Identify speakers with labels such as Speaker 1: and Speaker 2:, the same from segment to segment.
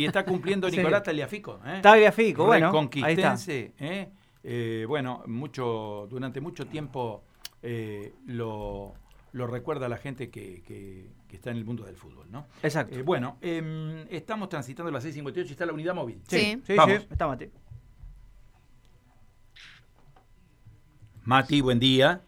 Speaker 1: y está cumpliendo Nicolás Tagliafico. ¿eh?
Speaker 2: Tagliafico, bueno.
Speaker 1: Conquistense, ¿eh? Eh, bueno, mucho, durante mucho tiempo eh, lo, lo, recuerda la gente que, que, está en el mundo del fútbol, ¿no?
Speaker 2: Exacto.
Speaker 1: Eh, bueno, em, estamos transitando las 6.58 y está la unidad móvil.
Speaker 2: Sí, sí, Vamos. sí está Mati.
Speaker 1: Mati, buen día.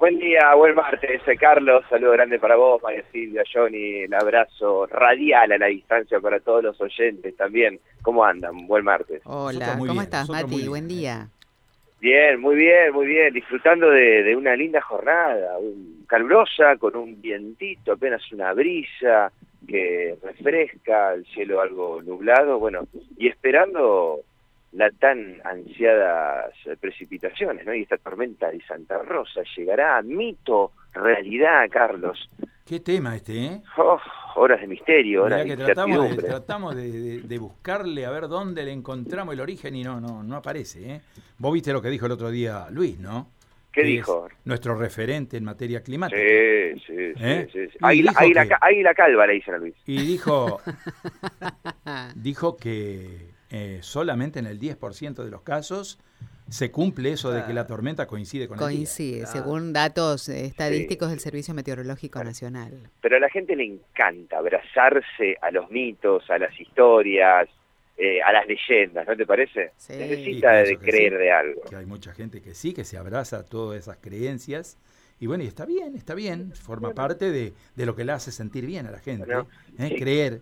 Speaker 3: Buen día, buen martes, Carlos, saludo grande para vos, María Silvia, Johnny, el abrazo radial a la distancia para todos los oyentes también. ¿Cómo andan? Buen martes.
Speaker 4: Hola, ¿cómo estás, Mati? Buen día.
Speaker 3: Bien, muy bien, muy bien, disfrutando de, una linda jornada, un, calurosa, con un vientito, apenas una brisa que refresca, el cielo algo nublado, bueno, y esperando la tan ansiadas precipitaciones, ¿no? Y esta tormenta de Santa Rosa llegará a mito, realidad, Carlos.
Speaker 1: Qué tema este, ¿eh?
Speaker 3: Oh, horas de misterio, horas
Speaker 1: de tratamos, de, tratamos de, buscarle a ver dónde le encontramos el origen y no, no, no aparece, ¿eh? Vos viste lo que dijo el otro día Luis, ¿no?
Speaker 3: ¿Qué dijo?
Speaker 1: nuestro referente en materia climática.
Speaker 3: Sí, sí, ¿Eh? sí. sí, Ahí, la, calva le dicen a Luis.
Speaker 1: Y dijo, dijo que eh, solamente en el 10% de los casos se cumple eso de que la tormenta coincide con
Speaker 4: coincide,
Speaker 1: el
Speaker 4: día. según datos estadísticos del Servicio Meteorológico Nacional.
Speaker 3: Pero a la gente le encanta abrazarse a los mitos, a las historias, eh, a las leyendas, ¿no te parece? Necesita de creer de algo.
Speaker 1: Que hay mucha gente que sí, que se abraza a todas esas creencias. Y bueno, y está bien, está bien, forma parte de, de, lo que le hace sentir bien a la gente, ¿eh? creer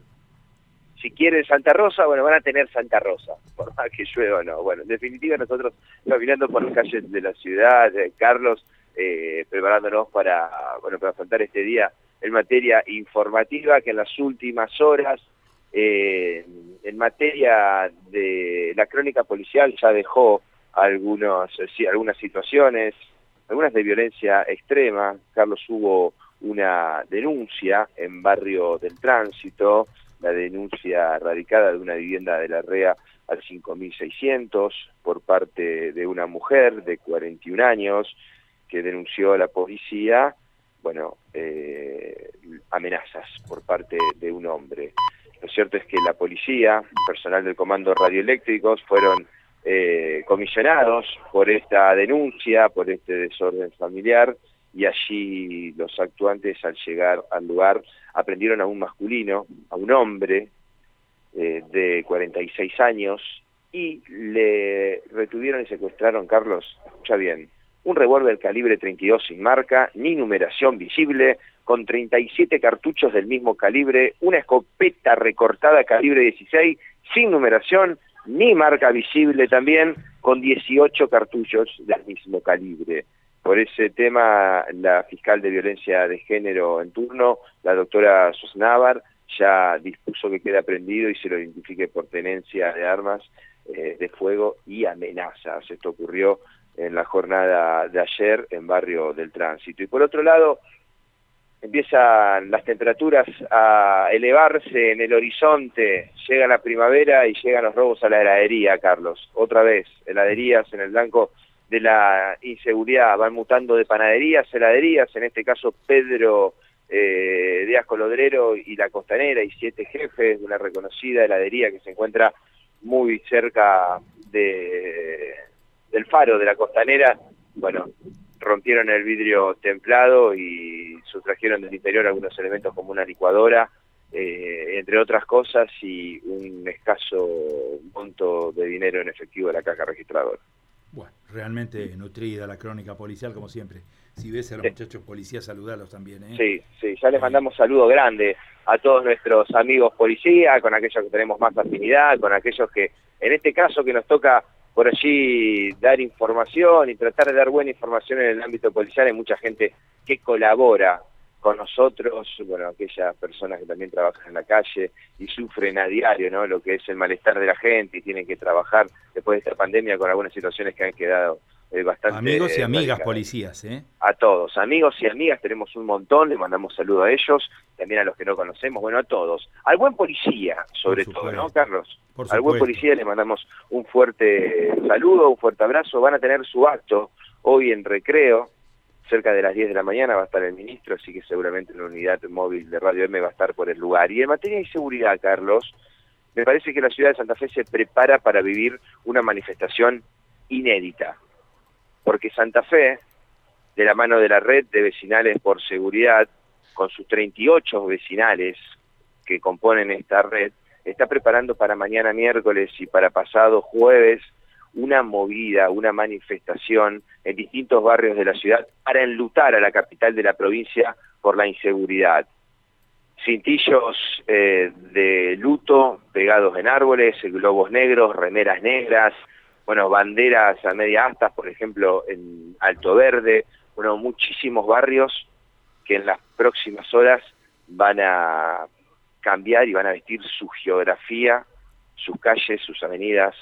Speaker 3: si quieren Santa Rosa, bueno, van a tener Santa Rosa, por más que llueva o no. Bueno, en definitiva nosotros caminando por las calles de la ciudad, Carlos, eh, preparándonos para, bueno, para afrontar este día en materia informativa, que en las últimas horas, eh, en materia de la crónica policial ya dejó algunos, sí, algunas situaciones, algunas de violencia extrema. Carlos hubo una denuncia en barrio del tránsito, la denuncia radicada de una vivienda de la REA al 5.600 por parte de una mujer de 41 años que denunció a la policía, bueno, eh, amenazas por parte de un hombre. Lo cierto es que la policía, personal del Comando Radioeléctricos, fueron eh, comisionados por esta denuncia, por este desorden familiar, y allí los actuantes al llegar al lugar aprendieron a un masculino, a un hombre eh, de 46 años y le retuvieron y secuestraron, Carlos, escucha bien, un revólver calibre 32 sin marca, ni numeración visible, con 37 cartuchos del mismo calibre, una escopeta recortada calibre 16 sin numeración, ni marca visible también, con 18 cartuchos del mismo calibre. Por ese tema, la fiscal de violencia de género en turno, la doctora Sosnávar, ya dispuso que quede aprendido y se lo identifique por tenencia de armas eh, de fuego y amenazas. Esto ocurrió en la jornada de ayer en Barrio del Tránsito. Y por otro lado, empiezan las temperaturas a elevarse en el horizonte, llega la primavera y llegan los robos a la heladería, Carlos. Otra vez, heladerías en el blanco de la inseguridad, van mutando de panaderías, heladerías, en este caso Pedro eh, Díaz Colodrero y La Costanera y siete jefes de una reconocida heladería que se encuentra muy cerca de, del faro de La Costanera, bueno, rompieron el vidrio templado y sustrajeron del interior algunos elementos como una licuadora, eh, entre otras cosas, y un escaso monto de dinero en efectivo de la caja registradora.
Speaker 1: Bueno, realmente nutrida la crónica policial, como siempre. Si ves a los muchachos policías, saludarlos también. ¿eh?
Speaker 3: Sí, sí, ya les mandamos saludos grandes a todos nuestros amigos policías, con aquellos que tenemos más afinidad, con aquellos que, en este caso, que nos toca por allí dar información y tratar de dar buena información en el ámbito policial, hay mucha gente que colabora con nosotros, bueno, aquellas personas que también trabajan en la calle y sufren a diario, ¿no? Lo que es el malestar de la gente y tienen que trabajar después de esta pandemia con algunas situaciones que han quedado eh, bastante...
Speaker 1: Amigos y amigas policías, ¿eh?
Speaker 3: A todos, amigos y amigas, tenemos un montón, le mandamos saludo a ellos, también a los que no conocemos, bueno, a todos. Al buen policía, sobre todo, ¿no, Carlos? Al buen policía le mandamos un fuerte saludo, un fuerte abrazo, van a tener su acto hoy en recreo, cerca de las 10 de la mañana va a estar el ministro, así que seguramente la unidad móvil de Radio M va a estar por el lugar. Y en materia de seguridad, Carlos, me parece que la ciudad de Santa Fe se prepara para vivir una manifestación inédita, porque Santa Fe, de la mano de la red de vecinales por seguridad, con sus 38 vecinales que componen esta red, está preparando para mañana miércoles y para pasado jueves una movida, una manifestación en distintos barrios de la ciudad para enlutar a la capital de la provincia por la inseguridad. Cintillos eh, de luto pegados en árboles, globos negros, remeras negras, bueno, banderas a media astas, por ejemplo, en Alto Verde, bueno, muchísimos barrios que en las próximas horas van a cambiar y van a vestir su geografía, sus calles, sus avenidas,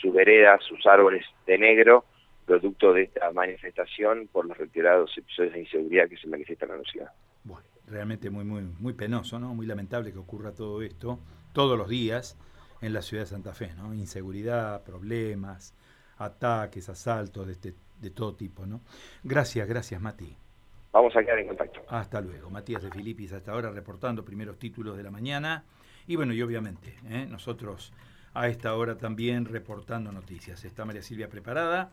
Speaker 3: sus veredas, sus árboles de negro, producto de esta manifestación por los retirados episodios de inseguridad que se manifiestan en la ciudad.
Speaker 1: Bueno, realmente muy, muy, muy penoso, ¿no? Muy lamentable que ocurra todo esto todos los días en la ciudad de Santa Fe, ¿no? Inseguridad, problemas, ataques, asaltos de, este, de todo tipo, ¿no? Gracias, gracias, Mati.
Speaker 3: Vamos a quedar en contacto.
Speaker 1: Hasta luego. Matías de Filipis hasta ahora reportando primeros títulos de la mañana. Y bueno, y obviamente, ¿eh? nosotros a esta hora también reportando noticias. Está María Silvia preparada